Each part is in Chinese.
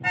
欢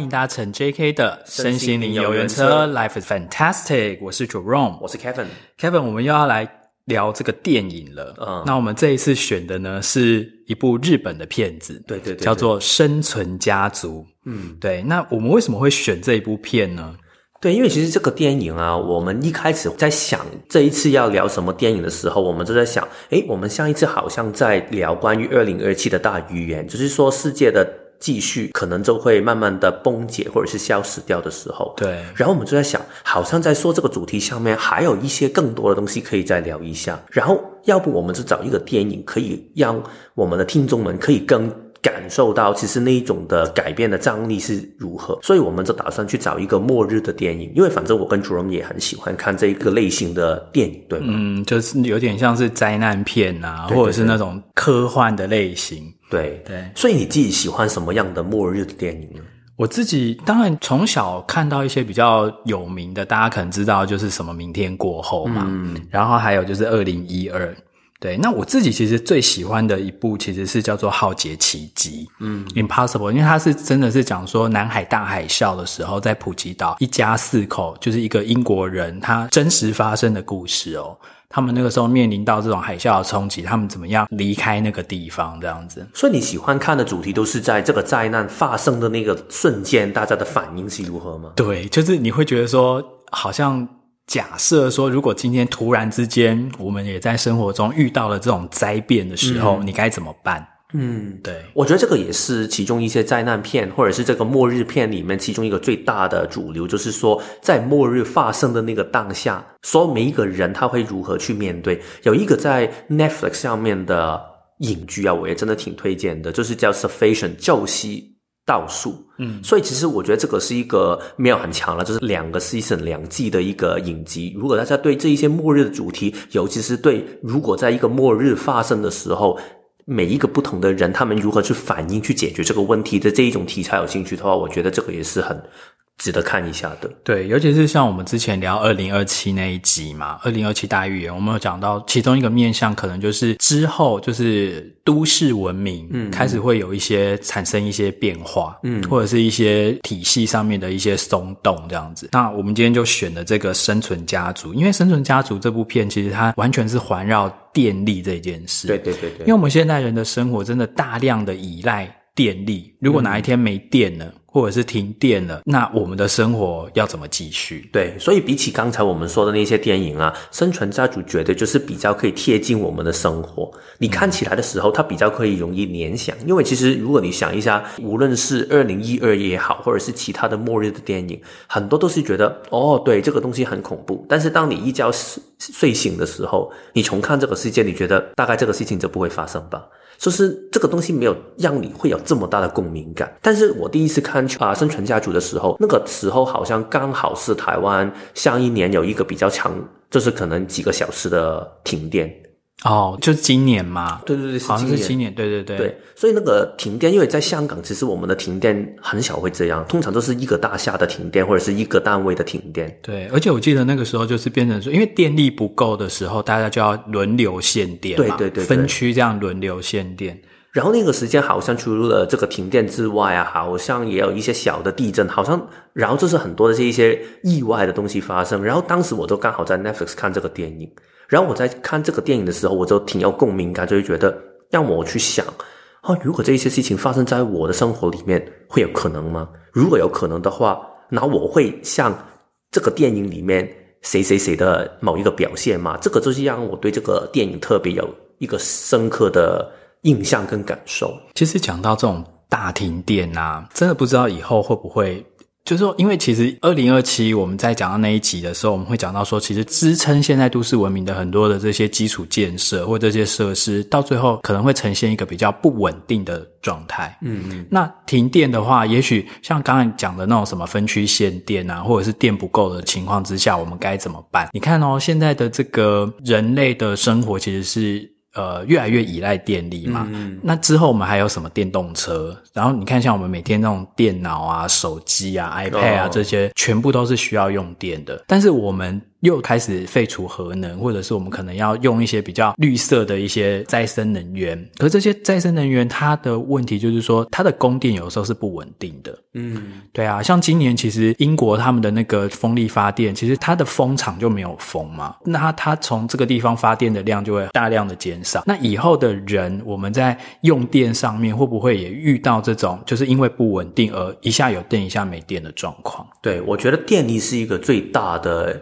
迎搭乘 JK 的身心灵游园车，Life is fantastic。我是 Jerome，我是 Kevin。Kevin，我们又要来聊这个电影了。嗯，那我们这一次选的呢，是一部日本的片子，对对对，对，叫做《生存家族》。嗯，对。那我们为什么会选这一部片呢？对，因为其实这个电影啊，我们一开始在想这一次要聊什么电影的时候，我们就在想，诶，我们上一次好像在聊关于二零二七的大预言，就是说世界的。继续可能就会慢慢的崩解或者是消失掉的时候，对。然后我们就在想，好像在说这个主题上面还有一些更多的东西可以再聊一下。然后，要不我们就找一个电影，可以让我们的听众们可以更感受到，其实那一种的改变的张力是如何。所以，我们就打算去找一个末日的电影，因为反正我跟 Jerome 也很喜欢看这一个类型的电影，对吗？嗯，就是有点像是灾难片啊，对对对，或者是那种科幻的类型。对对，所以你自己喜欢什么样的末日的电影呢？我自己当然从小看到一些比较有名的，大家可能知道就是什么《明天过后》嘛，嗯，然后还有就是二零一二。对，那我自己其实最喜欢的一部其实是叫做《浩劫奇迹》，嗯，Impossible，因为它是真的是讲说南海大海啸的时候，在普吉岛一家四口，就是一个英国人，他真实发生的故事哦。他们那个时候面临到这种海啸的冲击，他们怎么样离开那个地方？这样子。所以你喜欢看的主题都是在这个灾难发生的那个瞬间，大家的反应是如何吗？对，就是你会觉得说，好像。假设说，如果今天突然之间，我们也在生活中遇到了这种灾变的时候，嗯、你该怎么办？嗯，对，我觉得这个也是其中一些灾难片或者是这个末日片里面其中一个最大的主流，就是说在末日发生的那个当下，说每一个人他会如何去面对。有一个在 Netflix 上面的影剧啊，我也真的挺推荐的，就是叫《Sufficient》救惜。倒数，嗯，所以其实我觉得这个是一个没有很强了，就是两个 season 两季的一个影集。如果大家对这一些末日的主题，尤其是对如果在一个末日发生的时候，每一个不同的人他们如何去反应、去解决这个问题的这一种题材有兴趣的话，我觉得这个也是很。值得看一下的，对，尤其是像我们之前聊二零二七那一集嘛，二零二七大预言，我们有讲到其中一个面向，可能就是之后就是都市文明，嗯，开始会有一些产生一些变化，嗯，或者是一些体系上面的一些松动这样子。那我们今天就选了这个《生存家族》，因为《生存家族》这部片其实它完全是环绕电力这件事，对对对对，因为我们现代人的生活真的大量的依赖电力，如果哪一天没电了，嗯或者是停电了，那我们的生活要怎么继续？对，所以比起刚才我们说的那些电影啊，《生存家族》绝对就是比较可以贴近我们的生活。你看起来的时候，它比较可以容易联想，因为其实如果你想一下，无论是二零一二也好，或者是其他的末日的电影，很多都是觉得哦，对，这个东西很恐怖。但是当你一觉睡醒的时候，你重看这个世界，你觉得大概这个事情就不会发生吧？就是这个东西没有让你会有这么大的共鸣感。但是我第一次看啊《生存家族》的时候，那个时候好像刚好是台湾上一年有一个比较长，就是可能几个小时的停电。哦，就是今年嘛，对对对，好像是今年，对对对，对，所以那个停电，因为在香港，其实我们的停电很少会这样，通常都是一个大厦的停电，或者是一个单位的停电。对，而且我记得那个时候就是变成说，因为电力不够的时候，大家就要轮流限电嘛，对对对，对，分区这样轮流限电。然后那个时间好像除了这个停电之外啊，好像也有一些小的地震，好像然后就是很多的这一些意外的东西发生。然后当时我就刚好在 Netflix 看这个电影。然后我在看这个电影的时候，我就挺有共鸣感，就会觉得让我去想啊，如果这些事情发生在我的生活里面，会有可能吗？如果有可能的话，那我会像这个电影里面谁谁谁的某一个表现吗？这个就是让我对这个电影特别有一个深刻的印象跟感受。其实讲到这种大停电啊，真的不知道以后会不会。就是说，因为其实二零二七我们在讲到那一集的时候，我们会讲到说，其实支撑现在都市文明的很多的这些基础建设或这些设施，到最后可能会呈现一个比较不稳定的状态。嗯嗯。那停电的话，也许像刚才讲的那种什么分区限电啊，或者是电不够的情况之下，我们该怎么办？你看哦，现在的这个人类的生活其实是。呃，越来越依赖电力嘛。嗯。那之后我们还有什么电动车？然后你看，像我们每天那种电脑啊、手机啊、iPad 啊这些，全部都是需要用电的。但是我们又开始废除核能，或者是我们可能要用一些比较绿色的一些再生能源。可是这些再生能源，它的问题就是说，它的供电有时候是不稳定的。嗯，对啊，像今年其实英国他们的那个风力发电，其实它的风场就没有风嘛，那它它从这个地方发电的量就会大量的减少。那以后的人，我们在用电上面会不会也遇到这种，就是因为不稳定而一下有电一下没电的状况？对，我觉得电力是一个最大的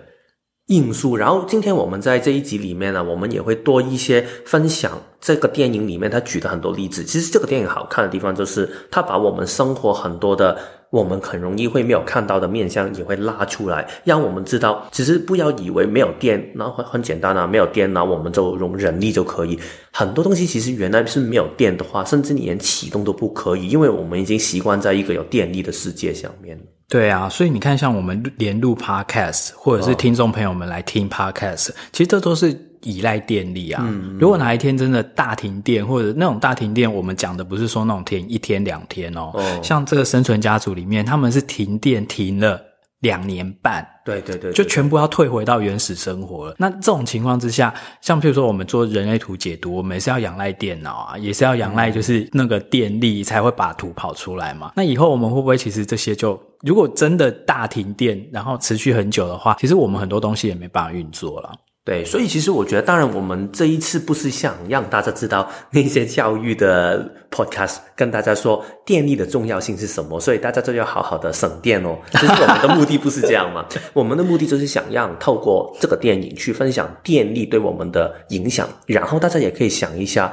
因素。然后今天我们在这一集里面呢，我们也会多一些分享这个电影里面他举的很多例子。其实这个电影好看的地方就是，他把我们生活很多的。我们很容易会没有看到的面向也会拉出来，让我们知道，其实不要以为没有电，那很很简单啊，没有电，那我们就用人力就可以。很多东西其实原来是没有电的话，甚至你连启动都不可以，因为我们已经习惯在一个有电力的世界上面了。对啊，所以你看，像我们连录 podcast，或者是听众朋友们来听 podcast，哦，其实这都是。依赖电力啊，嗯，如果哪一天真的大停电，或者那种大停电，我们讲的不是说那种停一天两天哦，哦，像这个生存家族里面，他们是停电停了两年半，对对对，对，就全部要退回到原始生活了。那这种情况之下，像譬如说我们做人类图解读，我们也是要仰赖电脑啊，也是要仰赖就是那个电力才会把图跑出来嘛。那以后我们会不会其实这些就如果真的大停电，然后持续很久的话，其实我们很多东西也没办法运作了。对，所以其实我觉得，当然我们这一次不是想让大家知道那些教育的 podcast 跟大家说电力的重要性是什么，所以大家就要好好的省电哦。其实我们的目的不是这样嘛，我们的目的就是想让透过这个电影去分享电力对我们的影响，然后大家也可以想一下，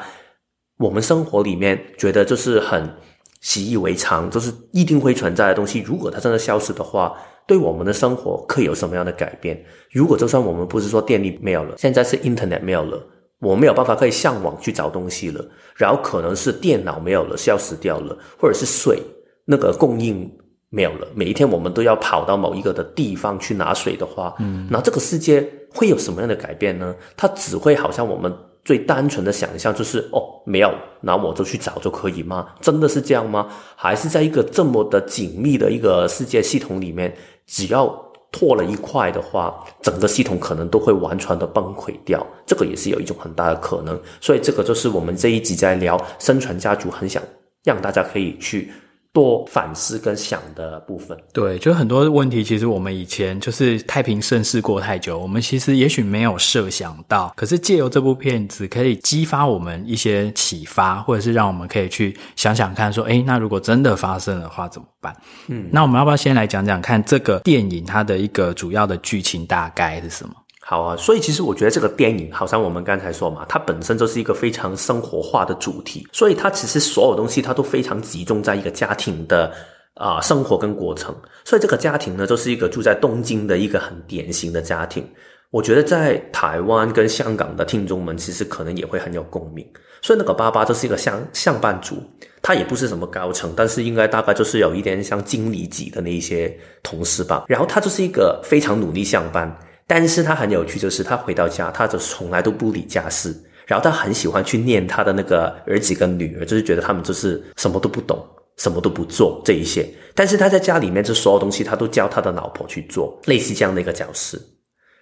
我们生活里面觉得就是很习以为常，就是一定会存在的东西，如果它真的消失的话。对我们的生活可以有什么样的改变？如果就算我们不是说电力没有了，现在是 Internet 没有了，我没有办法可以上网去找东西了，然后可能是电脑没有了，消失掉了，或者是水那个供应没有了，每一天我们都要跑到某一个的地方去拿水的话，嗯，那这个世界会有什么样的改变呢？它只会好像我们。最单纯的想象就是哦，没有，那我就去找就可以吗？真的是这样吗？还是在一个这么的紧密的一个世界系统里面，只要拓了一块的话，整个系统可能都会完全的崩溃掉。这个也是有一种很大的可能。所以这个就是我们这一集在聊生存家族，很想让大家可以去。多反思跟想的部分，对，就很多问题，其实我们以前就是太平盛世过太久，我们其实也许没有设想到，可是借由这部片子，可以激发我们一些启发，或者是让我们可以去想想看，说，诶，那如果真的发生的话怎么办？嗯，那我们要不要先来讲讲看这个电影它的一个主要的剧情大概是什么？好啊，所以其实我觉得这个电影，好像我们刚才说嘛，它本身就是一个非常生活化的主题，所以它其实所有东西它都非常集中在一个家庭的啊、生活跟过程。所以这个家庭呢，就是一个住在东京的一个很典型的家庭。我觉得在台湾跟香港的听众们，其实可能也会很有共鸣。所以那个爸爸就是一个上上班族，他也不是什么高层，但是应该大概就是有一点像经理级的那一些同事吧。然后他就是一个非常努力上班。但是他很有趣，就是他回到家，他就从来都不理家事，然后他很喜欢去念他的那个儿子跟女儿，就是觉得他们就是什么都不懂，什么都不做这一些。但是他在家里面，这所有东西他都教他的老婆去做，类似这样的一个角色。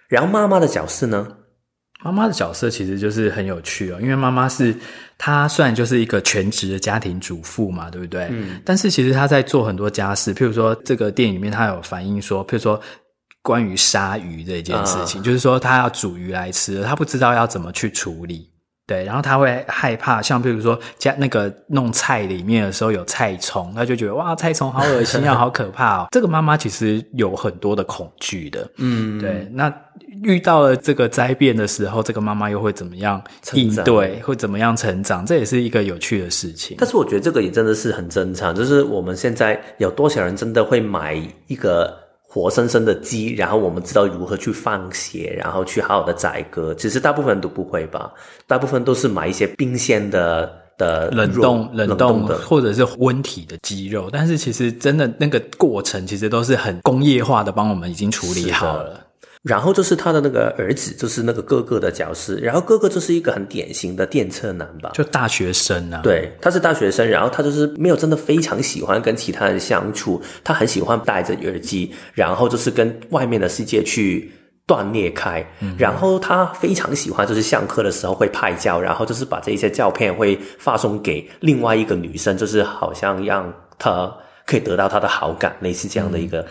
然后妈妈的角色呢？妈妈的角色其实就是很有趣哦，因为妈妈是她虽然就是一个全职的家庭主妇嘛，对不对？嗯。但是其实她在做很多家事，譬如说这个电影里面，她有反映说，譬如说。关于杀鱼这件事情，uh, 就是说他要煮鱼来吃，他不知道要怎么去处理，对，然后他会害怕，像比如说加那个弄菜里面的时候有菜虫，他就觉得哇，菜虫好恶心啊，好可怕哦。这个妈妈其实有很多的恐惧的，嗯，对。那遇到了这个灾变的时候，这个妈妈又会怎么样应对？会怎么样成长？这也是一个有趣的事情。但是我觉得这个也真的是很正常，就是我们现在有多少人真的会买一个。活生生的鸡，然后我们知道如何去放血，然后去好好的宰割。其实大部分都不会吧，大部分都是买一些冰鲜的的冷冻冷冻的，或者是温体的鸡肉。但是其实真的那个过程，其实都是很工业化的，帮我们已经处理好了。然后就是他的那个儿子，就是那个哥哥的角色，然后哥哥就是一个很典型的电车男吧，就大学生啊。对，他是大学生，然后他就是没有真的非常喜欢跟其他人相处，他很喜欢戴着耳机，然后就是跟外面的世界去断裂开，嗯、然后他非常喜欢就是上课的时候会拍照，然后就是把这些照片会发送给另外一个女生，就是好像让他可以得到他的好感，类似这样的一个。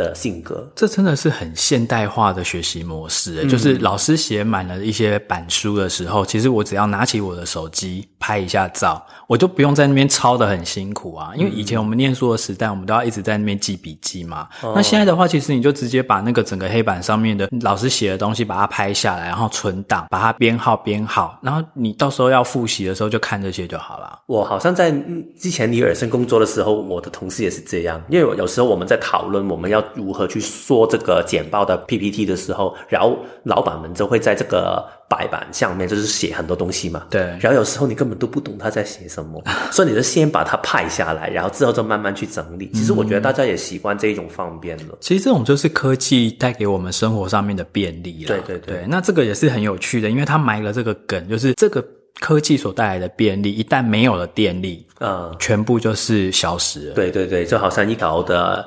嗯的性格，这真的是很现代化的学习模式。嗯、就是老师写满了一些板书的时候，其实我只要拿起我的手机拍一下照，我就不用在那边抄的很辛苦啊。因为以前我们念书的时代，我们都要一直在那边记笔记嘛。嗯、那现在的话，其实你就直接把那个整个黑板上面的老师写的东西把它拍下来，然后存档，把它编号编号，然后你到时候要复习的时候就看这些就好了。我好像在之前尼尔森工作的时候，我的同事也是这样，因为有时候我们在讨论我们要。如何去说这个简报的 PPT 的时候，然后老板们就会在这个白板上面就是写很多东西嘛。对。然后有时候你根本都不懂他在写什么，所以你就先把它派下来，然后之后就慢慢去整理。其实我觉得大家也习惯这一种方便了。其实这种就是科技带给我们生活上面的便利了。对对对。对，那这个也是很有趣的，因为他埋了这个梗，就是这个。科技所带来的便利，一旦没有了电力，嗯，全部就是消失了。对对对，就好像一条的。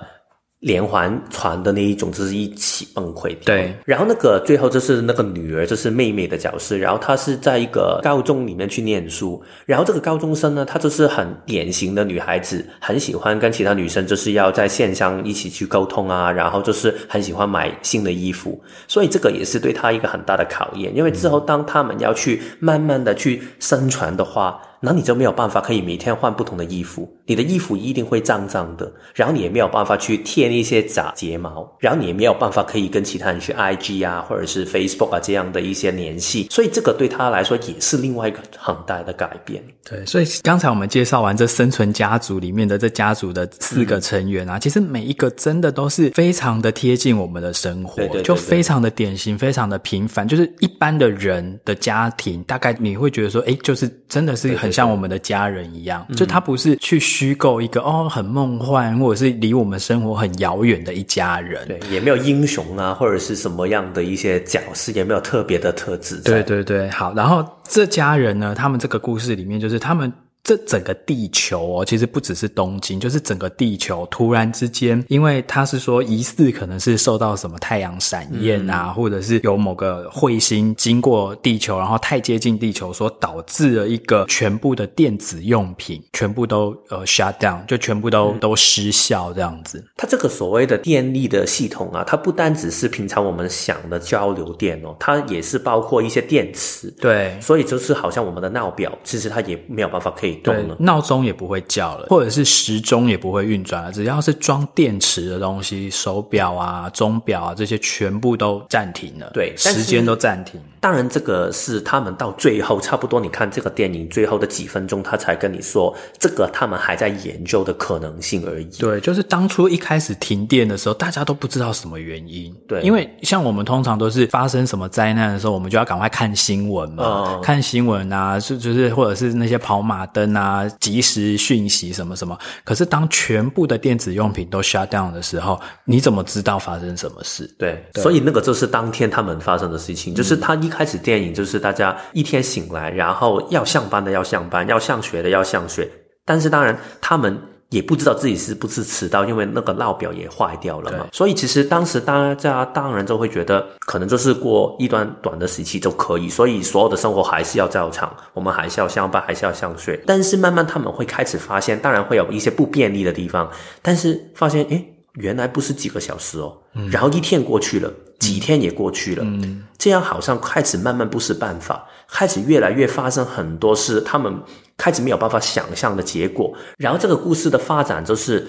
连环船的那一种，就是一起崩溃。对，然后那个最后就是那个女儿，就是妹妹的角色。然后她是在一个高中里面去念书。然后这个高中生呢，她就是很典型的女孩子，很喜欢跟其他女生就是要在线上一起去沟通啊。然后就是很喜欢买新的衣服，所以这个也是对她一个很大的考验。因为之后当他们要去慢慢的去生存的话。那你就没有办法可以每天换不同的衣服，你的衣服一定会脏脏的，然后你也没有办法去贴那些假睫毛，然后你也没有办法可以跟其他人去 IG 啊或者是 Facebook 啊这样的一些联系，所以这个对他来说也是另外一个很大的改变。对，所以刚才我们介绍完这生存家族里面的这家族的四个成员啊，嗯、其实每一个真的都是非常的贴近我们的生活，对对对对，就非常的典型，非常的平凡，就是一般的人的家庭，大概你会觉得说，哎，就是真的是很。像我们的家人一样，就他不是去虚构一个哦很梦幻，或者是离我们生活很遥远的一家人，对，也没有英雄啊，或者是什么样的一些角色，也没有特别的特质。对对对，好，然后这家人呢，他们这个故事里面就是他们。这整个地球哦，其实不只是东京，就是整个地球突然之间，因为他是说疑似可能是受到什么太阳闪焰啊，嗯、或者是有某个彗星经过地球，然后太接近地球，所导致了一个全部的电子用品全部都呃 shut down，就全部都、嗯、都失效这样子。它这个所谓的电力的系统啊，它不单只是平常我们想的交流电哦，它也是包括一些电池。对，所以就是好像我们的闹表，其实它也没有办法可以。对，闹钟也不会叫了，或者是时钟也不会运转了。只要是装电池的东西，手表啊、钟表啊这些，全部都暂停了。对，时间都暂停。当然，这个是他们到最后差不多，你看这个电影最后的几分钟，他才跟你说这个他们还在研究的可能性而已。对，就是当初一开始停电的时候，大家都不知道什么原因。对，因为像我们通常都是发生什么灾难的时候，我们就要赶快看新闻嘛，嗯、看新闻啊，就就是或者是那些跑马灯。啊，即时讯息什么什么，可是当全部的电子用品都 shut down 的时候，你怎么知道发生什么事？对，对，所以那个就是当天他们发生的事情，就是他一开始电影就是大家一天醒来，然后要上班的要上班，要上学的要上学，但是当然他们。也不知道自己是不是迟到，因为那个闹表也坏掉了嘛。所以其实当时大家当然就会觉得，可能就是过一段短的时期就可以，所以所有的生活还是要照常，我们还是要上班，还是要上学。但是慢慢他们会开始发现，当然会有一些不便利的地方，但是发现，诶，原来不是几个小时哦，嗯、然后一天过去了，几天也过去了，嗯、这样好像开始慢慢不是办法，开始越来越发生很多事，他们。开始没有办法想象的结果，然后这个故事的发展就是，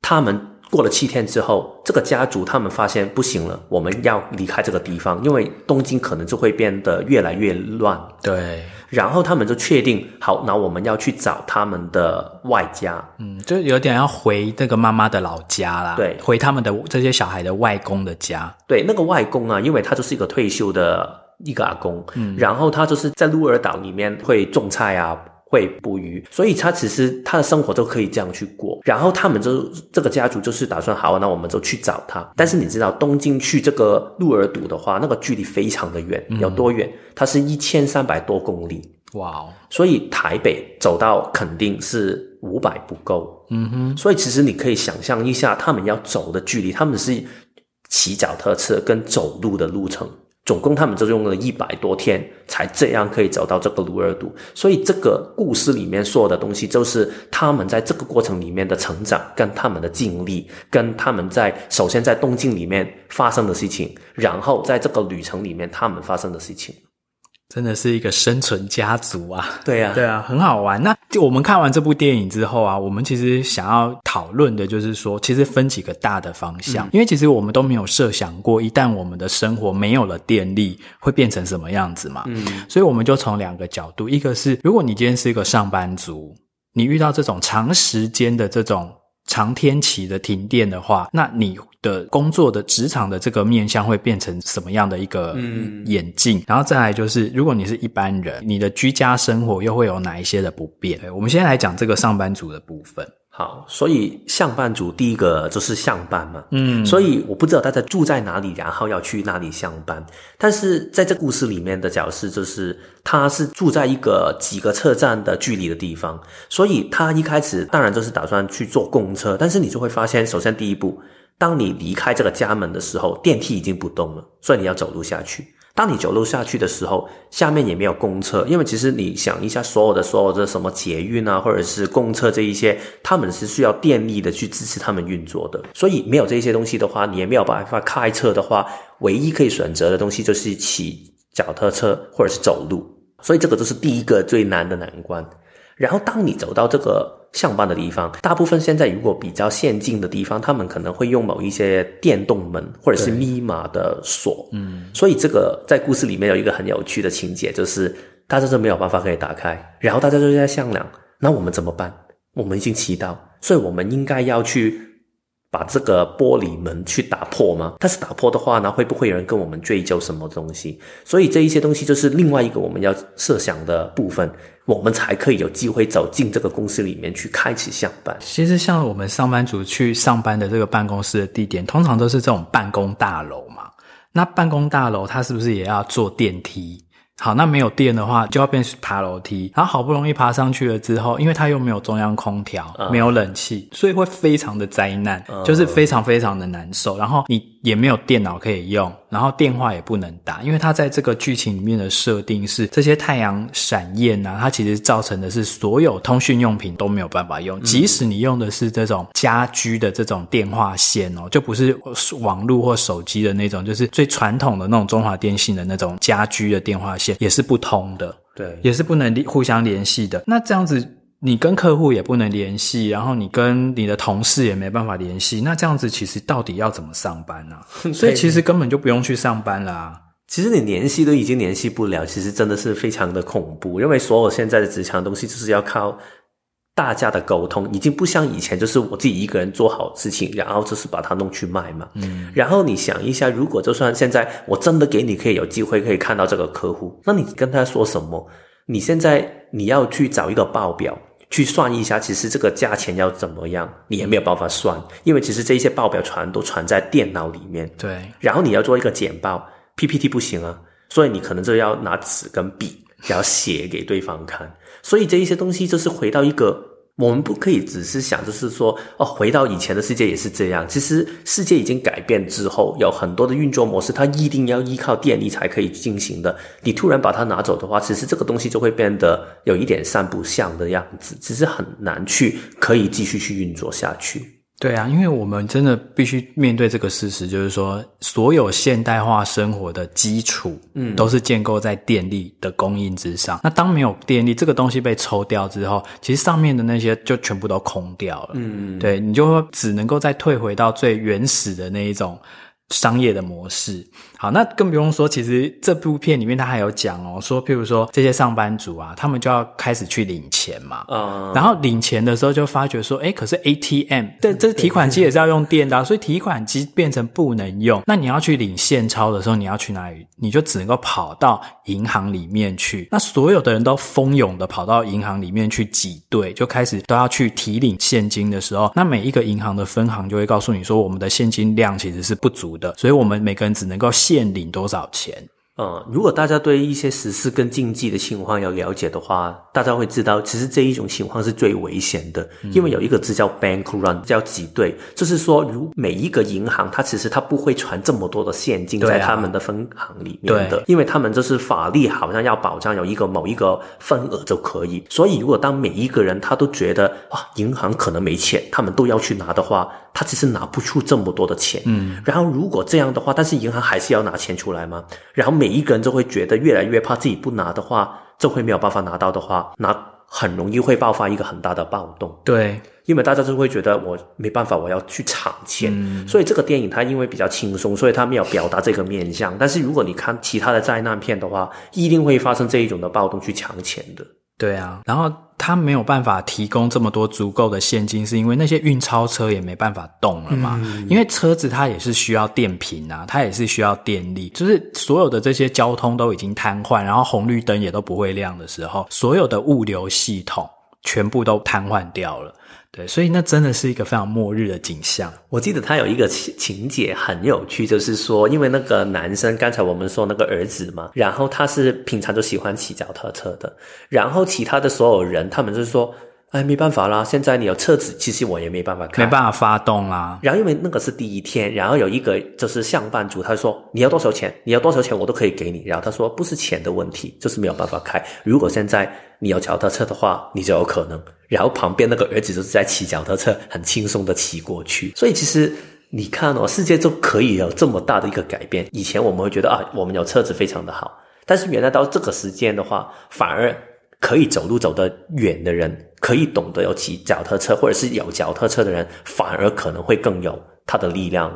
他们过了七天之后，这个家族他们发现不行了，我们要离开这个地方，因为东京可能就会变得越来越乱。对，然后他们就确定，好，那我们要去找他们的外家，嗯，就有点要回那个妈妈的老家啦，对，回他们的这些小孩的外公的家。对，那个外公啊，因为他就是一个退休的一个阿公，嗯，然后他就是在鹿儿岛里面会种菜啊。会捕鱼，所以他其实他的生活都可以这样去过。然后他们就这个家族就是打算，好，那我们就去找他。但是你知道东京去这个鹿儿岛的话，那个距离非常的远，有多远？它是一千三百多公里。哇哦！所以台北走到肯定是五百不够。嗯哼。所以其实你可以想象一下，他们要走的距离，他们是骑脚踏车跟走路的路程。总共他们就用了一百多天，才这样可以走到这个鹿儿岛。所以这个故事里面说的东西，就是他们在这个过程里面的成长，跟他们的经历，跟他们在首先在东京里面发生的事情，然后在这个旅程里面他们发生的事情。真的是一个生存家族啊！对呀、啊，对啊，很好玩。那就我们看完这部电影之后啊，我们其实想要讨论的就是说，其实分几个大的方向，嗯、因为其实我们都没有设想过，一旦我们的生活没有了电力，会变成什么样子嘛。嗯，所以我们就从两个角度，一个是如果你今天是一个上班族，你遇到这种长时间的这种。长天期的停电的话，那你的工作的职场的这个面向会变成什么样的一个眼镜？嗯、然后再来就是，如果你是一般人，你的居家生活又会有哪一些的不便？我们先来讲这个上班族的部分。好，所以上班族第一个就是上班嘛，嗯，所以我不知道大家住在哪里，然后要去哪里上班。但是在这故事里面的角色就是，他是住在一个几个车站的距离的地方，所以他一开始当然就是打算去坐公车，但是你就会发现，首先第一步，当你离开这个家门的时候，电梯已经不动了，所以你要走路下去。当你走路下去的时候，下面也没有公厕，因为其实你想一下，所有的所有的什么捷运啊，或者是公车这一些，他们是需要电力的去支持他们运作的，所以没有这些东西的话，你也没有办法开车的话，唯一可以选择的东西就是骑脚踏车或者是走路，所以这个就是第一个最难的难关。然后当你走到这个。上班的地方，大部分现在如果比较先进的地方，他们可能会用某一些电动门或者是密码的锁。嗯，所以这个在故事里面有一个很有趣的情节，就是大家都没有办法可以打开，然后大家就在商量，那我们怎么办？我们已经祈祷，所以我们应该要去把这个玻璃门去打破吗？但是打破的话呢，会不会有人跟我们追究什么东西？所以这一些东西就是另外一个我们要设想的部分。我们才可以有机会走进这个公司里面去开始上班。其实，像我们上班族去上班的这个办公室的地点，通常都是这种办公大楼嘛。那办公大楼它是不是也要坐电梯？好，那没有电的话，就要变成爬楼梯。然后好不容易爬上去了之后，因为它又没有中央空调，嗯、没有冷气，所以会非常的灾难，嗯、就是非常非常的难受。然后你也没有电脑可以用，然后电话也不能打，因为它在这个剧情里面的设定是，这些太阳闪焰啊，它其实造成的是所有通讯用品都没有办法用，嗯、即使你用的是这种家居的这种电话线哦，就不是网络或手机的那种，就是最传统的那种中华电信的那种家居的电话线。也是不通的，对，也是不能互相联系的。那这样子，你跟客户也不能联系，然后你跟你的同事也没办法联系。那这样子，其实到底要怎么上班呢？啊？所以其实根本就不用去上班啦。其实你联系都已经联系不了，其实真的是非常的恐怖。因为所有现在的职场东西，就是要靠。大家的沟通已经不像以前，就是我自己一个人做好事情，然后就是把它弄去卖嘛。嗯。然后你想一下，如果就算现在我真的给你可以有机会可以看到这个客户，那你跟他说什么？你现在你要去找一个报表去算一下，其实这个价钱要怎么样，你也没有办法算，因为其实这些报表全都传在电脑里面。对。然后你要做一个简报，PPT 不行啊，所以你可能就要拿纸跟笔，然后写给对方看。所以这一些东西就是回到一个，我们不可以只是想，就是说，哦，回到以前的世界也是这样。其实世界已经改变之后，有很多的运作模式，它一定要依靠电力才可以进行的。你突然把它拿走的话，其实这个东西就会变得有一点三不像的样子，其实很难去可以继续去运作下去。对啊，因为我们真的必须面对这个事实，就是说，所有现代化生活的基础，嗯，都是建构在电力的供应之上。那当没有电力，这个东西被抽掉之后，其实上面的那些就全部都空掉了。嗯，对，你就只能够再退回到最原始的那一种商业的模式。好，那更不用说，其实这部片里面他还有讲哦，说譬如说这些上班族啊，他们就要开始去领钱嘛，嗯，然后领钱的时候就发觉说，哎，可是 ATM 这这提款机也是要用电的啊，所以提款机变成不能用。那你要去领现钞的时候，你要去哪里？你就只能够跑到银行里面去。那所有的人都蜂拥的跑到银行里面去挤兑，就开始都要去提领现金的时候，那每一个银行的分行就会告诉你说，我们的现金量其实是不足的，所以我们每个人只能够。现领多少钱？嗯，如果大家对一些时事跟经济的情况有了解的话，大家会知道，其实这一种情况是最危险的，因为有一个字叫 bank run，叫挤兑，就是说，如每一个银行，它其实它不会传这么多的现金在他们的分行里面的，因为他们就是法律好像要保障有一个某一个份额就可以，所以如果当每一个人他都觉得哇，银行可能没钱，他们都要去拿的话，他其实拿不出这么多的钱。嗯，然后如果这样的话，但是银行还是要拿钱出来吗？然后每每一个人就会觉得越来越怕自己不拿的话，就会没有办法拿到的话，那很容易会爆发一个很大的暴动。对，因为大家就会觉得我没办法，我要去抢钱。嗯。所以这个电影它因为比较轻松，所以它没有表达这个面向。但是如果你看其他的灾难片的话，一定会发生这一种的暴动去抢钱的。对啊，然后他没有办法提供这么多足够的现金，是因为那些运钞车也没办法动了嘛。嗯。因为车子它也是需要电瓶啊，它也是需要电力，就是所有的这些交通都已经瘫痪，然后红绿灯也都不会亮的时候，所有的物流系统全部都瘫痪掉了。对，所以那真的是一个非常末日的景象。我记得他有一个情情节很有趣，就是说，因为那个男生刚才我们说那个儿子嘛，然后他是平常就喜欢骑脚踏车的，然后其他的所有人他们就是说，哎，没办法啦，现在你有车子，其实我也没办法开，没办法发动啦。然后因为那个是第一天，然后有一个就是上班族，他说你要多少钱？你要多少钱我都可以给你。然后他说不是钱的问题，就是没有办法开。如果现在你有脚踏车的话，你就有可能。然后旁边那个儿子就是在骑脚踏车，很轻松的骑过去。所以其实你看哦，世界就可以有这么大的一个改变。以前我们会觉得啊，我们有车子非常的好，但是原来到这个时间的话，反而可以走路走得远的人，可以懂得有骑脚踏车或者是有脚踏车的人，反而可能会更有他的力量。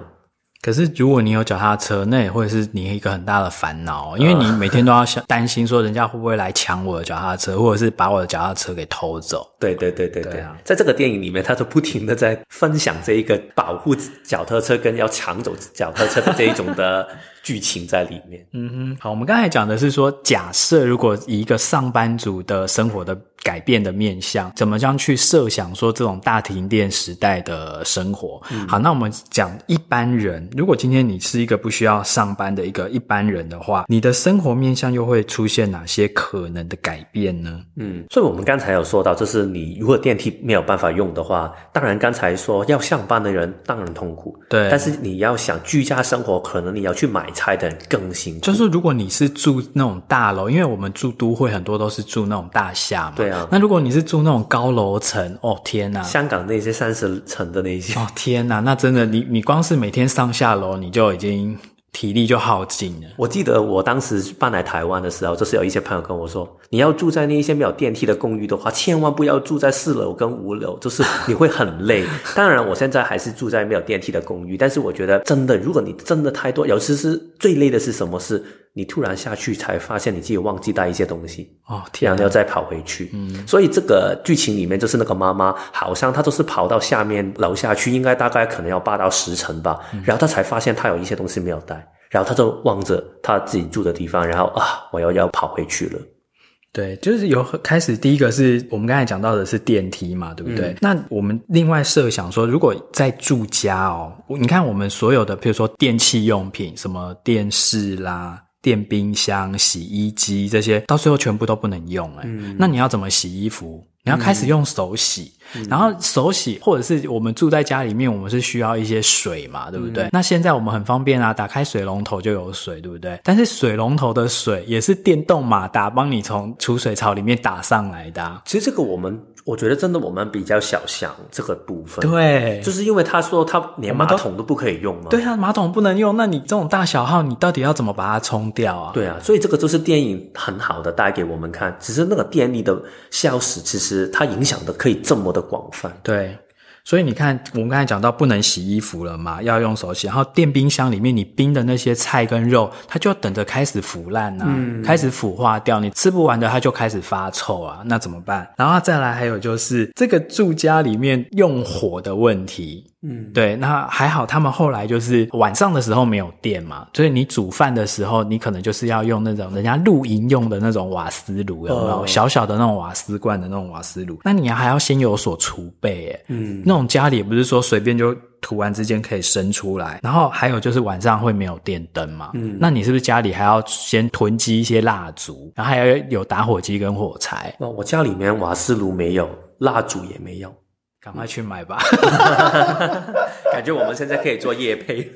可是，如果你有脚踏车，那也会是你一个很大的烦恼，因为你每天都要想担心说，人家会不会来抢我的脚踏车，或者是把我的脚踏车给偷走。对对对对对，对啊！在这个电影里面，他就不停的在分享这一个保护脚踏车跟要抢走脚踏车的这一种的剧情在里面。嗯哼，好，我们刚才讲的是说，假设如果以一个上班族的生活的。改变的面向，怎么样去设想说这种大停电时代的生活？嗯、好，那我们讲一般人，如果今天你是一个不需要上班的一个一般人的话，你的生活面向又会出现哪些可能的改变呢？嗯，所以我们刚才有说到，就是你如果电梯没有办法用的话，当然刚才说要上班的人当然痛苦，对。但是你要想居家生活，可能你要去买菜的人更辛苦。就是如果你是住那种大楼，因为我们住都会很多都是住那种大厦嘛，对啊。那如果你是住那种高楼层，哦天呐，香港那些三十层的那些，哦天呐，那真的你你光是每天上下楼，你就已经。体力就耗尽了。我记得我当时搬来台湾的时候，就是有一些朋友跟我说，你要住在那一些没有电梯的公寓的话，千万不要住在四楼跟五楼，就是你会很累。当然，我现在还是住在没有电梯的公寓，但是我觉得真的，如果你真的太多，尤其是最累的是什么事？你突然下去才发现你自己忘记带一些东西哦，天啊，然后要再跑回去。嗯，所以这个剧情里面就是那个妈妈，好像她都是跑到下面楼下去，应该大概可能要八到十层吧，嗯，然后她才发现她有一些东西没有带，然后她就望着她自己住的地方，然后啊，我要要跑回去了。对，就是有开始第一个是我们刚才讲到的是电梯嘛，对不对？嗯，那我们另外设想说，如果在住家哦，你看我们所有的，比如说电器用品，什么电视啦。电冰箱、洗衣机这些，到最后全部都不能用诶、欸嗯、那你要怎么洗衣服？你要开始用手洗，嗯、然后手洗，或者是我们住在家里面，我们是需要一些水嘛，对不对？嗯、那现在我们很方便啊，打开水龙头就有水，对不对？但是水龙头的水也是电动马达帮你从储水槽里面打上来的、啊。其实这个我们。我觉得真的，我们比较小想这个部分。对，就是因为他说他连马桶都不可以用嘛。对啊，马桶不能用，那你这种大小号，你到底要怎么把它冲掉啊？对啊，所以这个就是电影很好的带给我们看，只是那个电力的消失，其实它影响的可以这么的广泛。对。所以你看，我们刚才讲到不能洗衣服了嘛，要用手洗。然后电冰箱里面你冰的那些菜跟肉，它就要等着开始腐烂啊，嗯、开始腐化掉，你吃不完的它就开始发臭啊，那怎么办？然后再来还有就是这个住家里面用火的问题。嗯，对，那还好，他们后来就是晚上的时候没有电嘛，所以你煮饭的时候，你可能就是要用那种人家露营用的那种瓦斯炉，有没有？小小的那种瓦斯罐的那种瓦斯炉，那你还要先有所储备，哎，嗯，那种家里也不是说随便就突然之间可以生出来，然后还有就是晚上会没有电灯嘛，嗯，那你是不是家里还要先囤积一些蜡烛，然后还要有打火机跟火柴？哦，我家里面瓦斯炉没有，蜡烛也没有。赶快去买吧！感觉我们现在可以做夜配。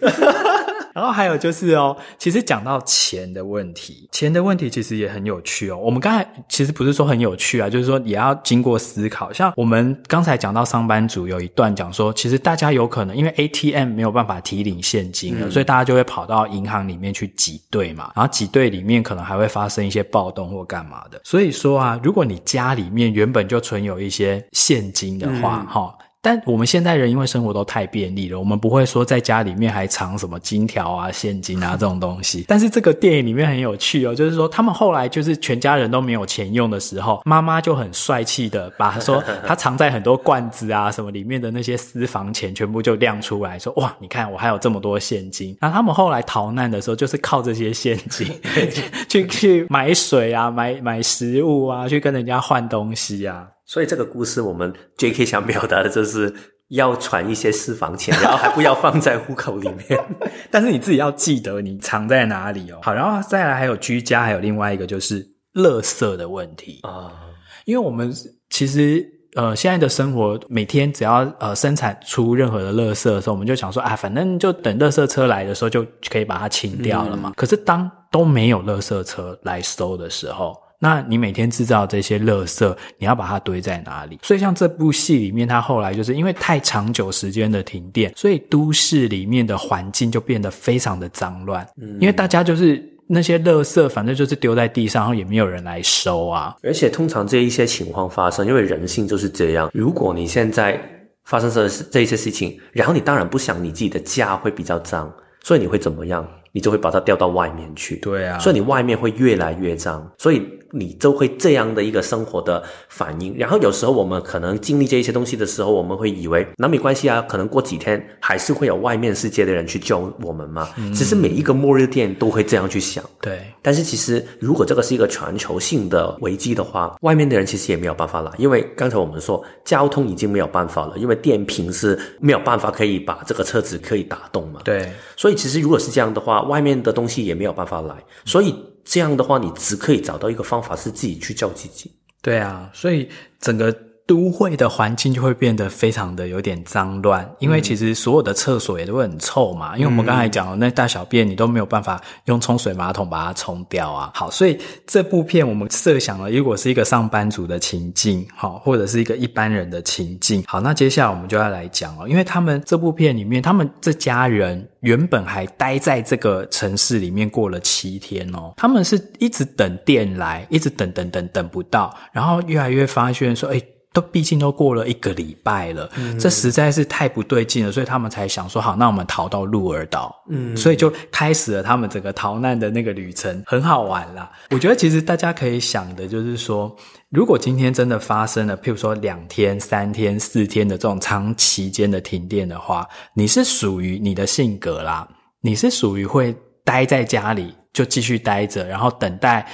然后还有就是哦，其实讲到钱的问题，钱的问题其实也很有趣哦。我们刚才其实不是说很有趣啊，就是说也要经过思考。像我们刚才讲到上班族有一段讲说，其实大家有可能因为 ATM 没有办法提领现金了，嗯、所以大家就会跑到银行里面去挤兑嘛。然后挤兑里面可能还会发生一些暴动或干嘛的。所以说啊，如果你家里面原本就存有一些现金的话，哈、嗯。但我们现代人因为生活都太便利了，我们不会说在家里面还藏什么金条啊、现金啊这种东西。但是这个电影里面很有趣哦，就是说他们后来就是全家人都没有钱用的时候，妈妈就很帅气的把说他藏在很多罐子啊什么里面的那些私房钱全部就亮出来说，哇，你看我还有这么多现金。然后他们后来逃难的时候，就是靠这些现金 去去买水啊、买买食物啊，去跟人家换东西啊。所以这个故事，我们 J.K. 想表达的就是要存一些私房钱，然后 还不要放在户口里面。但是你自己要记得你藏在哪里哦。好，然后再来还有居家，还有另外一个就是垃圾的问题啊。因为我们其实呃现在的生活，每天只要呃生产出任何的垃圾的时候，我们就想说啊，反正就等垃圾车来的时候就可以把它清掉了嘛。嗯。可是当都没有垃圾车来收的时候，那你每天制造这些垃圾，你要把它堆在哪里？所以像这部戏里面，它后来就是因为太长久时间的停电，所以都市里面的环境就变得非常的脏乱。嗯，因为大家就是那些垃圾，反正就是丢在地上，然后也没有人来收啊。而且通常这一些情况发生，因为人性就是这样。如果你现在发生这这一些事情，然后你当然不想你自己的家会比较脏，所以你会怎么样？你就会把它掉到外面去。对啊，所以你外面会越来越脏，所以。你就会这样的一个生活的反应，然后有时候我们可能经历这一些东西的时候，我们会以为那没关系啊，可能过几天还是会有外面世界的人去救我们嘛。嗯，其实每一个末日店都会这样去想。对，但是其实如果这个是一个全球性的危机的话，外面的人其实也没有办法来，因为刚才我们说交通已经没有办法了，因为电瓶是没有办法可以把这个车子可以打动嘛。对，所以其实如果是这样的话，外面的东西也没有办法来，所以。这样的话，你只可以找到一个方法，是自己去救自己。对啊，所以整个。都会的环境就会变得非常的有点脏乱，因为其实所有的厕所也都会很臭嘛。因为我们刚才讲了那大小便，你都没有办法用冲水马桶把它冲掉啊。好，所以这部片我们设想了，如果是一个上班族的情境，好，或者是一个一般人的情境，好，那接下来我们就要来讲哦，因为他们这部片里面，他们这家人原本还待在这个城市里面过了七天哦，他们是一直等电来，一直等等等等不到，然后越来越发现说，哎。都毕竟都过了一个礼拜了，嗯，这实在是太不对劲了，所以他们才想说好，那我们逃到鹿儿岛，嗯，所以就开始了他们整个逃难的那个旅程，很好玩啦。我觉得其实大家可以想的就是说，如果今天真的发生了，譬如说两天、三天、四天的这种长期间的停电的话，你是属于你的性格啦，你是属于会待在家里就继续待着，然后等待。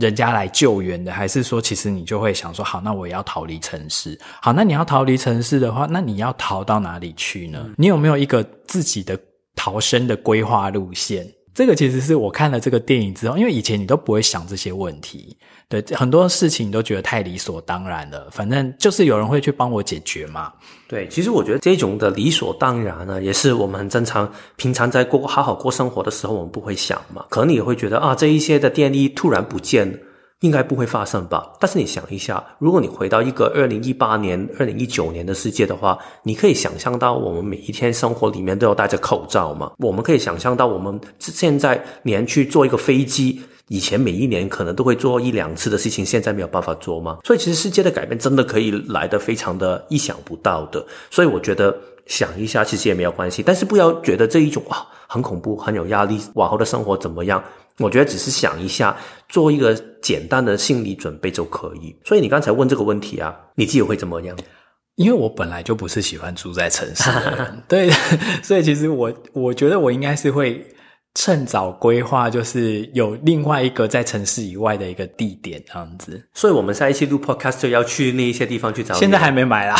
人家来救援的，还是说，其实你就会想说，好，那我也要逃离城市。好，那你要逃离城市的话，那你要逃到哪里去呢？你有没有一个自己的逃生的规划路线？这个其实是我看了这个电影之后，因为以前你都不会想这些问题，对，很多事情你都觉得太理所当然了，反正就是有人会去帮我解决嘛。对，其实我觉得这种的理所当然呢，也是我们很正常，平常在过好好过生活的时候，我们不会想嘛。可能你也会觉得啊，这一些的电力突然不见了。应该不会发生吧？但是你想一下，如果你回到一个二零一八年、二零一九年的世界的话，你可以想象到我们每一天生活里面都要戴着口罩吗？我们可以想象到我们现在连去坐一个飞机，以前每一年可能都会做一两次的事情，现在没有办法做吗？所以其实世界的改变真的可以来得非常的意想不到的。所以我觉得想一下其实也没有关系，但是不要觉得这一种啊很恐怖、很有压力，往后的生活怎么样？我觉得只是想一下，做一个简单的心理准备就可以。所以你刚才问这个问题啊，你自己会怎么样？因为我本来就不是喜欢住在城市的人，对，所以其实我我觉得我应该是会趁早规划，就是有另外一个在城市以外的一个地点这样子。所以我们下一期录 podcast 就要去那一些地方去找。现在还没买啦，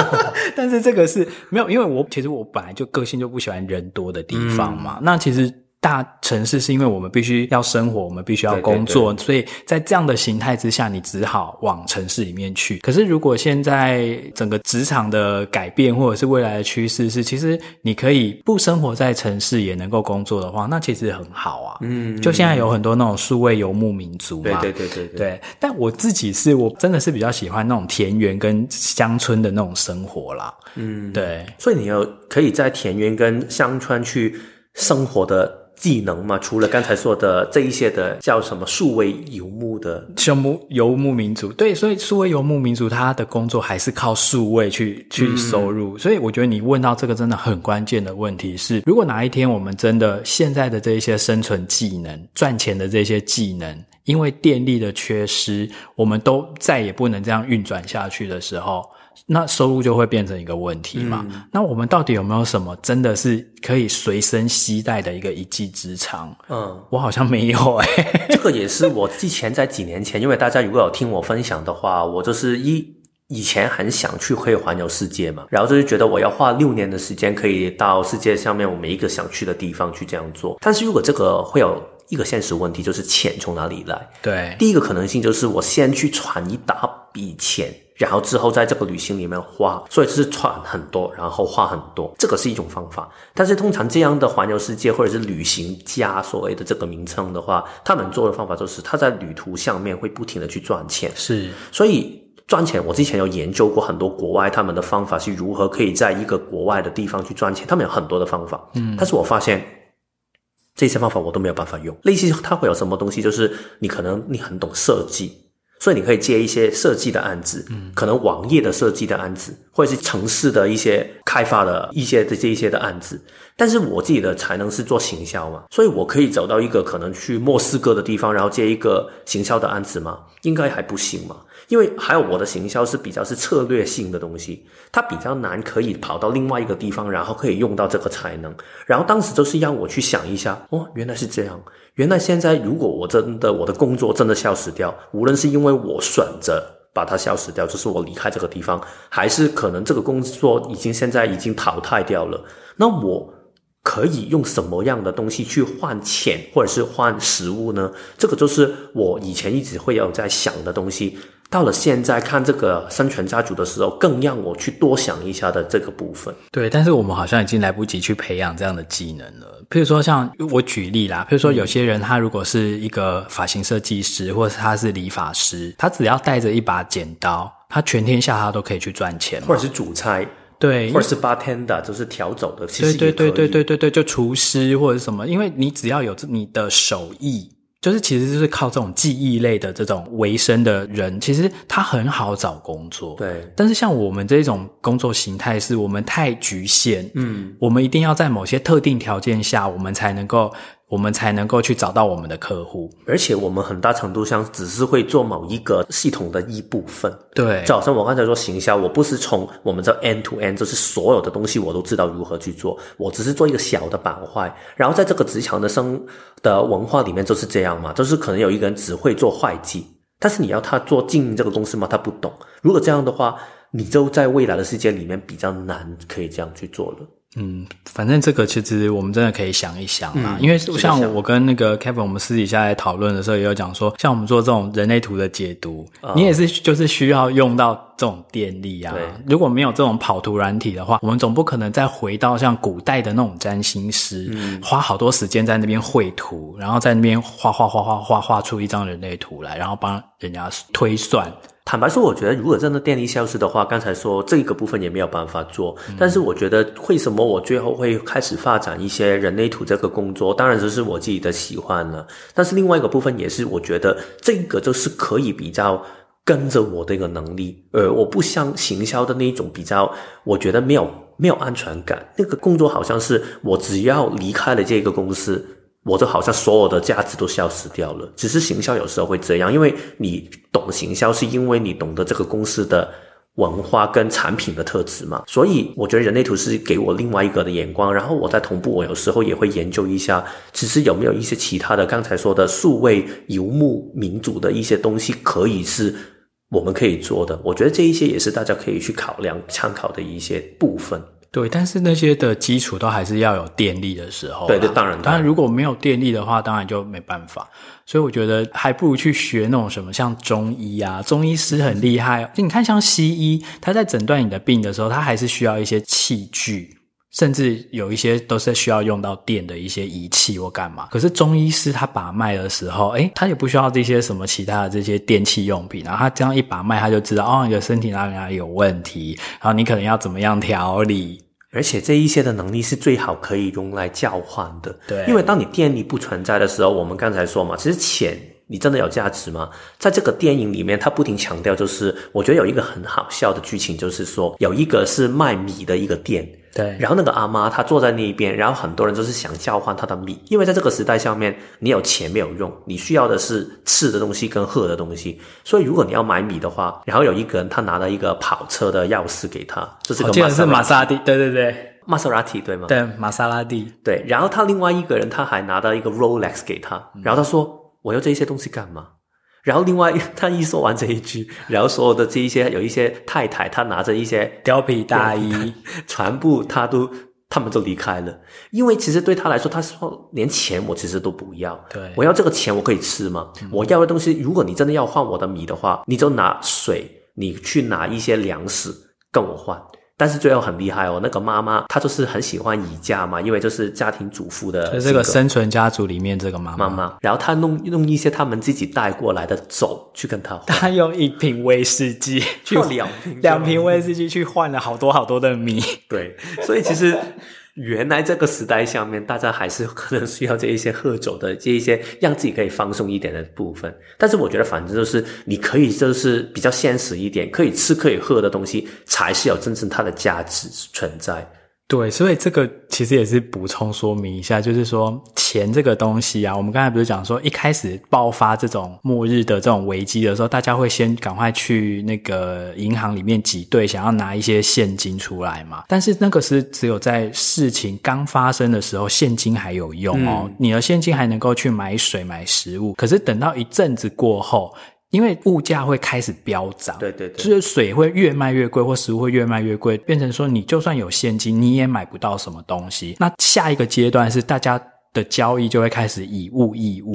但是这个是没有，因为我其实我本来就个性就不喜欢人多的地方嘛。嗯、那其实。大城市是因为我们必须要生活，我们必须要工作，对对对，所以在这样的形态之下，你只好往城市里面去。可是，如果现在整个职场的改变，或者是未来的趋势是，其实你可以不生活在城市也能够工作的话，那其实很好啊。嗯，就现在有很多那种数位游牧民族嘛，对对对对对。对，但我自己是我真的是比较喜欢那种田园跟乡村的那种生活啦。嗯，对。所以你要可以在田园跟乡村去生活的。技能嘛，除了刚才说的这一些的叫什么数位游牧的游牧游牧民族，对，所以数位游牧民族他的工作还是靠数位去去收入，嗯，所以我觉得你问到这个真的很关键的问题是，如果哪一天我们真的现在的这一些生存技能、赚钱的这些技能，因为电力的缺失，我们都再也不能这样运转下去的时候。那收入就会变成一个问题嘛？嗯、那我们到底有没有什么真的是可以随身携带的一个一技之长？嗯，我好像没有哎、欸、这个也是我之前在几年前，因为大家如果有听我分享的话，我就是一以前很想去可以环游世界嘛，然后就是觉得我要花六年的时间可以到世界上面我每一个想去的地方去这样做。但是如果这个会有一个现实问题，就是钱从哪里来？对，第一个可能性就是我先去攒一大笔钱。然后之后在这个旅行里面花，所以就是赚很多，然后花很多，这个是一种方法。但是通常这样的环游世界或者是旅行家所谓的这个名称的话，他们做的方法就是他在旅途上面会不停的去赚钱。是，所以赚钱，我之前有研究过很多国外他们的方法是如何可以在一个国外的地方去赚钱，他们有很多的方法。嗯，但是我发现这些方法我都没有办法用。类似他会有什么东西，就是你可能你很懂设计。所以你可以接一些设计的案子，嗯，可能网页的设计的案子，或者是城市的一些开发的一些的这一些的案子。但是我自己的才能是做行销嘛，所以我可以走到一个可能去莫斯科的地方，然后接一个行销的案子吗？应该还不行嘛。因为还有我的行销是比较是策略性的东西，它比较难可以跑到另外一个地方，然后可以用到这个才能。然后当时就是让我去想一下，哦，原来是这样。原来现在如果我真的我的工作真的消失掉，无论是因为我选择把它消失掉，就是我离开这个地方，还是可能这个工作已经现在已经淘汰掉了，那我可以用什么样的东西去换钱，或者是换食物呢？这个就是我以前一直会有在想的东西。到了现在看这个生存家族的时候，更让我去多想一下的这个部分。对，但是我们好像已经来不及去培养这样的技能了。譬如说，像我举例啦，譬如说有些人他如果是一个发型设计师，或者他是理发师，他只要带着一把剪刀，他全天下他都可以去赚钱。或者是主菜，对，或者是 bartender，就是调酒的，其实对对对对对对对，就厨师或者什么，因为你只要有你的手艺。就是其实就是靠这种技艺类的这种为生的人，其实他很好找工作。对，但是像我们这种工作形态，是我们太局限。嗯，我们一定要在某些特定条件下，我们才能够。我们才能够去找到我们的客户，而且我们很大程度上只是会做某一个系统的一部分。对，就好像我刚才说行销，我不是从我们这 end to end，就是所有的东西我都知道如何去做，我只是做一个小的板块。然后在这个职场的生的文化里面就是这样嘛，就是可能有一个人只会做会计，但是你要他做经营这个公司嘛，他不懂。如果这样的话，你就在未来的世界里面比较难可以这样去做了。嗯，反正这个其实我们真的可以想一想啊，嗯、因为像我跟那个 Kevin，我们私底下来讨论的时候，也有讲说，像我们做这种人类图的解读，哦、你也是就是需要用到这种电力啊。如果没有这种跑图软体的话，我们总不可能再回到像古代的那种占星师，嗯、花好多时间在那边绘图，然后在那边画画画画画画出一张人类图来，然后帮人家推算。坦白说，我觉得如果真的电力消失的话，刚才说这个部分也没有办法做。嗯、但是我觉得为什么我最后会开始发展一些人类图这个工作？当然这是我自己的喜欢了。但是另外一个部分也是，我觉得这个就是可以比较跟着我的一个能力。呃，我不像行销的那种比较，我觉得没有没有安全感。那个工作好像是我只要离开了这个公司。我就好像所有的价值都消失掉了。只是行销有时候会这样，因为你懂行销，是因为你懂得这个公司的文化跟产品的特质嘛。所以我觉得人类图是给我另外一个的眼光。然后我在同步，我有时候也会研究一下，其实有没有一些其他的，刚才说的数位游牧民族的一些东西，可以是我们可以做的。我觉得这一些也是大家可以去考量、参考的一些部分。对，但是那些的基础都还是要有电力的时候。对，对，当然，当然，如果没有电力的话，当然就没办法。所以我觉得还不如去学那种什么，像中医啊，中医师很厉害。就你看，像西医，他在诊断你的病的时候，他还是需要一些器具，甚至有一些都是需要用到电的一些仪器或干嘛。可是中医师他把脉的时候，诶，他也不需要这些什么其他的这些电器用品，然后他这样一把脉，他就知道哦，你的身体哪里哪里有问题，然后你可能要怎么样调理。而且这一些的能力是最好可以用来交换的，对。因为当你电力不存在的时候，我们刚才说嘛，其实钱你真的有价值吗？在这个电影里面，他不停强调，就是我觉得有一个很好笑的剧情，就是说有一个是卖米的一个店。对，然后那个阿妈她坐在那一边，然后很多人就是想交换她的米，因为在这个时代下面，你有钱没有用，你需要的是吃的东西跟喝的东西。所以如果你要买米的话，然后有一个人他拿了一个跑车的钥匙给他，这是个玛是玛莎拉蒂，对对对，玛莎拉蒂对吗？对，玛莎拉蒂对。然后他另外一个人他还拿到一个 Rolex 给他，然后他说：“嗯、我要这些东西干嘛？”然后另外他一说完这一句，然后所有的这一些有一些太太，她拿着一些貂皮大衣，全部他都他们就离开了。因为其实对他来说，他说连钱我其实都不要，对，我要这个钱我可以吃吗？嗯、我要的东西，如果你真的要换我的米的话，你就拿水，你去拿一些粮食跟我换。但是最后很厉害哦，那个妈妈她就是很喜欢宜家嘛，因为就是家庭主妇的，就这个生存家族里面这个妈妈，妈妈，然后她弄弄一些他们自己带过来的酒去跟她换，她用一瓶威士忌 去两瓶两瓶威士忌去换了好多好多的米，对，所以其实。原来这个时代下面，大家还是可能需要这一些喝酒的这一些，让自己可以放松一点的部分。但是我觉得，反正就是你可以就是比较现实一点，可以吃可以喝的东西，才是有真正它的价值存在。对，所以这个其实也是补充说明一下，就是说钱这个东西啊，我们刚才不是讲说一开始爆发这种末日的这种危机的时候，大家会先赶快去那个银行里面挤兑，想要拿一些现金出来嘛。但是那个是只有在事情刚发生的时候，现金还有用哦，嗯、你的现金还能够去买水、买食物。可是等到一阵子过后，因为物价会开始飙涨，对对对，就是水会越卖越贵，或食物会越卖越贵，变成说你就算有现金，你也买不到什么东西。那下一个阶段是大家的交易就会开始以物易物，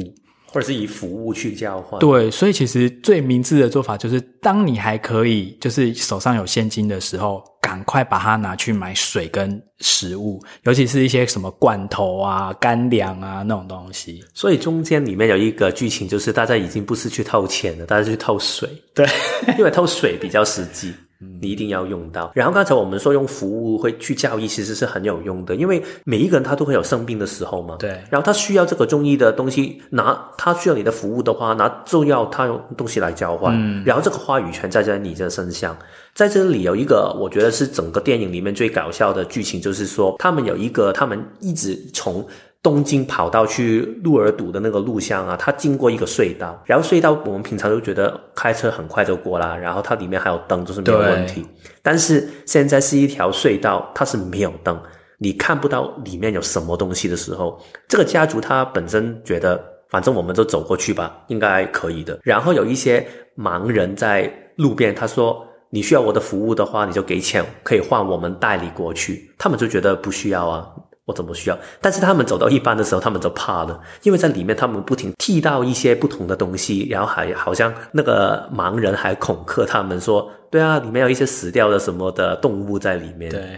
或者是以服务去交换。对，所以其实最明智的做法就是，当你还可以就是手上有现金的时候。赶快把它拿去买水跟食物，尤其是一些什么罐头啊、干粮啊那种东西。所以中间里面有一个剧情，就是大家已经不是去偷钱了，大家去偷水。对，因为偷水比较实际。你一定要用到。然后刚才我们说用服务会去教育，其实是很有用的，因为每一个人他都会有生病的时候嘛。对。然后他需要这个中医的东西，拿他需要你的服务的话，拿就要他用东西来交换。嗯。然后这个话语权在在你的身上，在这里有一个我觉得是整个电影里面最搞笑的剧情，就是说他们有一个他们一直从。东京跑道去鹿儿岛的那个路上啊，它经过一个隧道，然后隧道我们平常都觉得开车很快就过啦，然后它里面还有灯，就是没有问题。但是现在是一条隧道，它是没有灯，你看不到里面有什么东西的时候，这个家族他本身觉得，反正我们就走过去吧，应该可以的。然后有一些盲人在路边，他说：“你需要我的服务的话，你就给钱，可以换我们代理过去。”他们就觉得不需要啊。我怎么需要？但是他们走到一半的时候，他们就怕了，因为在里面他们不停剃到一些不同的东西，然后还好像那个盲人还恐吓他们说：“对啊，里面有一些死掉的什么的动物在里面。”对，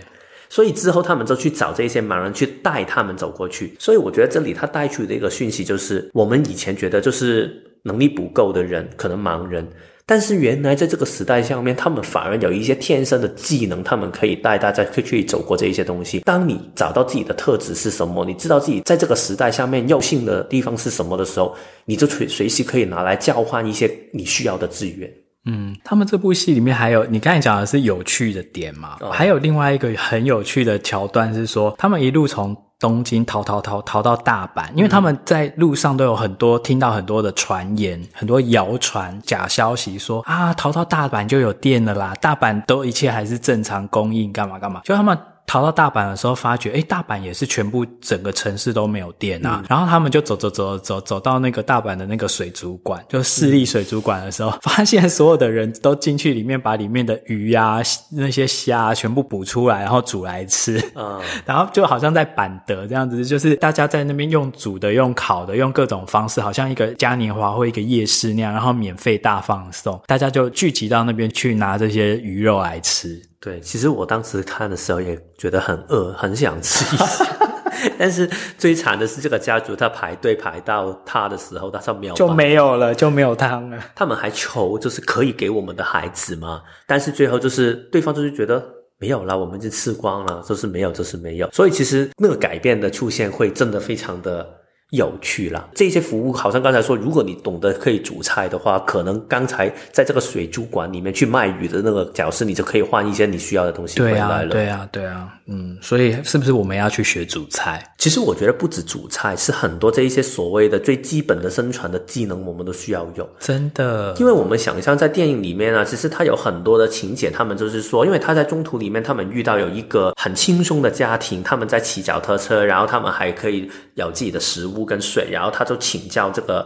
所以之后他们就去找这些盲人去带他们走过去。所以我觉得这里他带出的一个讯息就是，我们以前觉得就是能力不够的人，可能盲人。但是原来在这个时代下面，他们反而有一些天生的技能，他们可以带大家去去走过这一些东西。当你找到自己的特质是什么，你知道自己在这个时代下面要性的地方是什么的时候，你就随随时可以拿来交换一些你需要的资源。嗯，他们这部戏里面还有你刚才讲的是有趣的点嘛？哦、还有另外一个很有趣的桥段是说，他们一路从东京逃逃逃逃到大阪，因为他们在路上都有很多听到很多的传言、很多谣传、假消息说，啊，逃到大阪就有电了啦，大阪都一切还是正常供应，干嘛干嘛，就他们。逃到大阪的时候，发觉，诶，大阪也是全部整个城市都没有电啊。嗯、然后他们就走走走走走到那个大阪的那个水族馆，就市立水族馆的时候，嗯、发现所有的人都进去里面把里面的鱼呀、啊、那些虾、啊、全部捕出来，然后煮来吃。嗯，然后就好像在板德这样子，就是大家在那边用煮的、用烤的、用各种方式，好像一个嘉年华或一个夜市那样，然后免费大放送，大家就聚集到那边去拿这些鱼肉来吃。对，其实我当时看的时候也觉得很饿，很想吃一下。但是最惨的是，这个家族他排队排到他的时候，他说没有就没有了，就没有汤了。他们还求就是可以给我们的孩子吗？但是最后就是对方就是觉得没有了，我们已经吃光了，就是没有，就是没有。所以其实那个改变的出现会真的非常的。有趣啦，这些服务好像刚才说，如果你懂得可以煮菜的话，可能刚才在这个水族馆里面去卖鱼的那个角色，你就可以换一些你需要的东西回来了。对啊，对啊，对啊，嗯，所以是不是我们要去学煮菜？其实我觉得不止煮菜，是很多这一些所谓的最基本的生存的技能，我们都需要有。真的，因为我们想象在电影里面啊，其实它有很多的情节，他们就是说，因为他在中途里面，他们遇到有一个很轻松的家庭，他们在骑脚踏车，然后他们还可以有自己的食物跟水，然后他就请教这个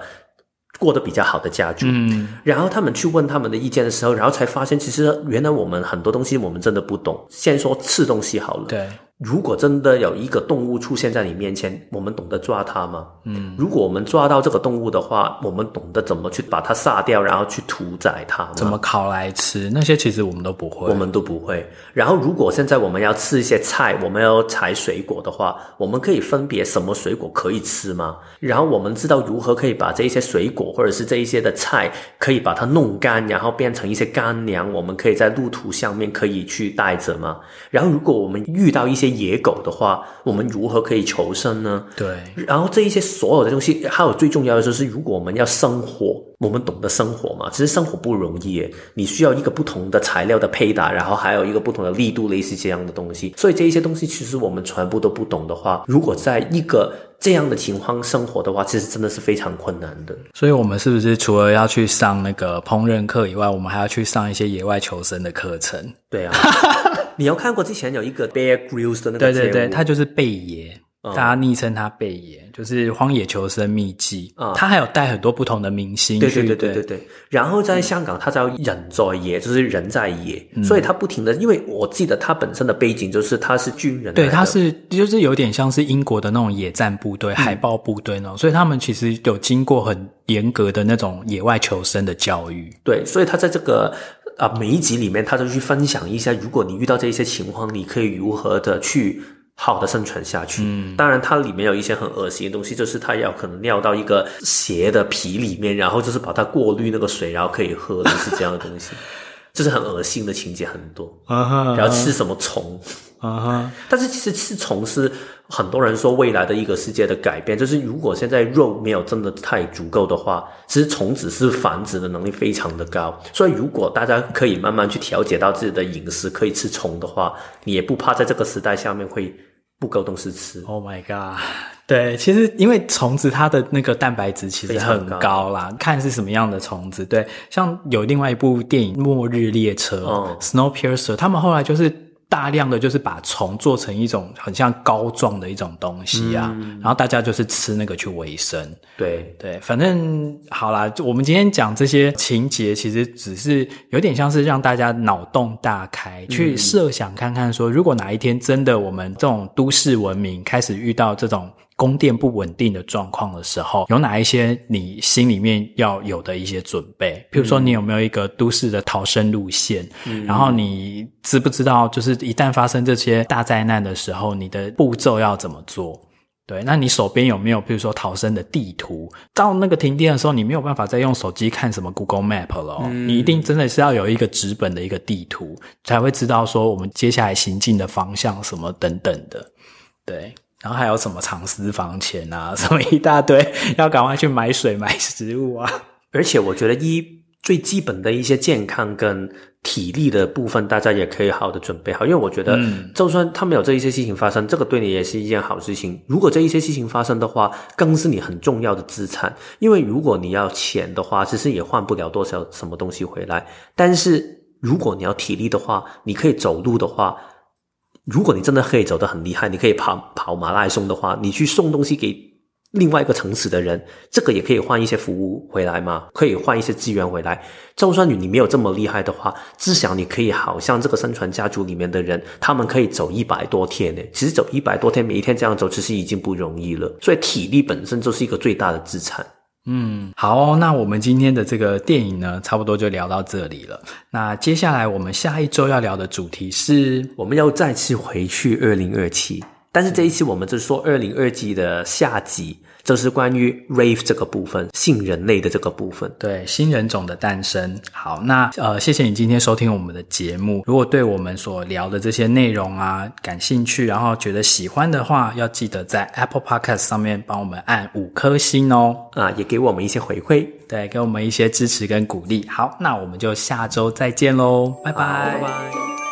过得比较好的家族，嗯，然后他们去问他们的意见的时候，然后才发现，其实原来我们很多东西我们真的不懂。先说吃东西好了，对。如果真的有一个动物出现在你面前，我们懂得抓它吗？嗯，如果我们抓到这个动物的话，我们懂得怎么去把它杀掉，然后去屠宰它吗？怎么烤来吃？那些其实我们都不会，我们都不会。然后，如果现在我们要吃一些菜，我们要采水果的话，我们可以分别什么水果可以吃吗？然后，我们知道如何可以把这一些水果或者是这一些的菜，可以把它弄干，然后变成一些干粮，我们可以在路途上面可以去带着吗？然后，如果我们遇到一些野狗的话，我们如何可以求生呢？对，然后这一些所有的东西，还有最重要的就是，如果我们要生活，我们懂得生活嘛？其实生活不容易，你需要一个不同的材料的配搭，然后还有一个不同的力度，类似这样的东西。所以这一些东西，其实我们全部都不懂的话，如果在一个这样的情况生活的话，其实真的是非常困难的。所以，我们是不是除了要去上那个烹饪课以外，我们还要去上一些野外求生的课程？对啊。你有看过之前有一个 Bear Grylls 的那个？对对对，他就是贝爷，嗯、大家昵称他贝爷，就是《荒野求生秘籍》。他还有带很多不同的明星，对对对对对对。然后在香港，他叫人在野，就是人在野，嗯、所以他不停的，因为我记得他本身的背景就是他是军人，对，他是就是有点像是英国的那种野战部队、嗯、海豹部队那种，所以他们其实有经过很严格的那种野外求生的教育。对，所以他在这个。啊，每一集里面他都去分享一下，如果你遇到这些情况，你可以如何的去好的生存下去。嗯，当然它里面有一些很恶心的东西，就是它要可能尿到一个鞋的皮里面，然后就是把它过滤那个水，然后可以喝，就是这样的东西，就是很恶心的情节很多。然后吃什么虫？啊哈，但是其实吃虫是。很多人说未来的一个世界的改变，就是如果现在肉没有真的太足够的话，其实虫子是繁殖的能力非常的高。所以如果大家可以慢慢去调节到自己的饮食，可以吃虫的话，你也不怕在这个时代下面会不够东西吃。Oh my god！对，其实因为虫子它的那个蛋白质其实很高啦，高看是什么样的虫子。对，像有另外一部电影《末日列车》嗯，Snowpiercer，他们后来就是。大量的就是把虫做成一种很像膏状的一种东西啊，嗯、然后大家就是吃那个去维生。对对，反正好啦，我们今天讲这些情节，其实只是有点像是让大家脑洞大开，嗯、去设想看看说，如果哪一天真的我们这种都市文明开始遇到这种。供电不稳定的状况的时候，有哪一些你心里面要有的一些准备？譬如说，你有没有一个都市的逃生路线？嗯，然后你知不知道，就是一旦发生这些大灾难的时候，你的步骤要怎么做？对，那你手边有没有，比如说逃生的地图？到那个停电的时候，你没有办法再用手机看什么 Google Map 了哦，嗯，你一定真的是要有一个纸本的一个地图，才会知道说我们接下来行进的方向什么等等的。对，然后还有什么藏私房钱啊，什么一大堆，要赶快去买水买食物啊。而且我觉得一最基本的一些健康跟。体力的部分，大家也可以好好的准备好，因为我觉得，就算他没有这一些事情发生，嗯，这个对你也是一件好事情。如果这一些事情发生的话，更是你很重要的资产。因为如果你要钱的话，其实也换不了多少什么东西回来。但是如果你要体力的话，你可以走路的话，如果你真的可以走得很厉害，你可以跑跑马拉松的话，你去送东西给。另外一个城市的人，这个也可以换一些服务回来吗？可以换一些资源回来。就算你你没有这么厉害的话，至少你可以好像这个生存家族里面的人，他们可以走一百多天呢。其实走一百多天，每一天这样走，其实已经不容易了。所以体力本身就是一个最大的资产。嗯，好，那我们今天的这个电影呢，差不多就聊到这里了。那接下来我们下一周要聊的主题是，我们要再次回去二零二七。但是这一次我们就是说二零二七的下集，就是关于 Wraith 这个部分，新人类的这个部分，对，新人种的诞生。好，那呃，谢谢你今天收听我们的节目。如果对我们所聊的这些内容啊感兴趣，然后觉得喜欢的话，要记得在 Apple Podcast 上面帮我们按五颗星哦，啊，也给我们一些回馈，对，给我们一些支持跟鼓励。好，那我们就下周再见喽，拜拜，拜拜。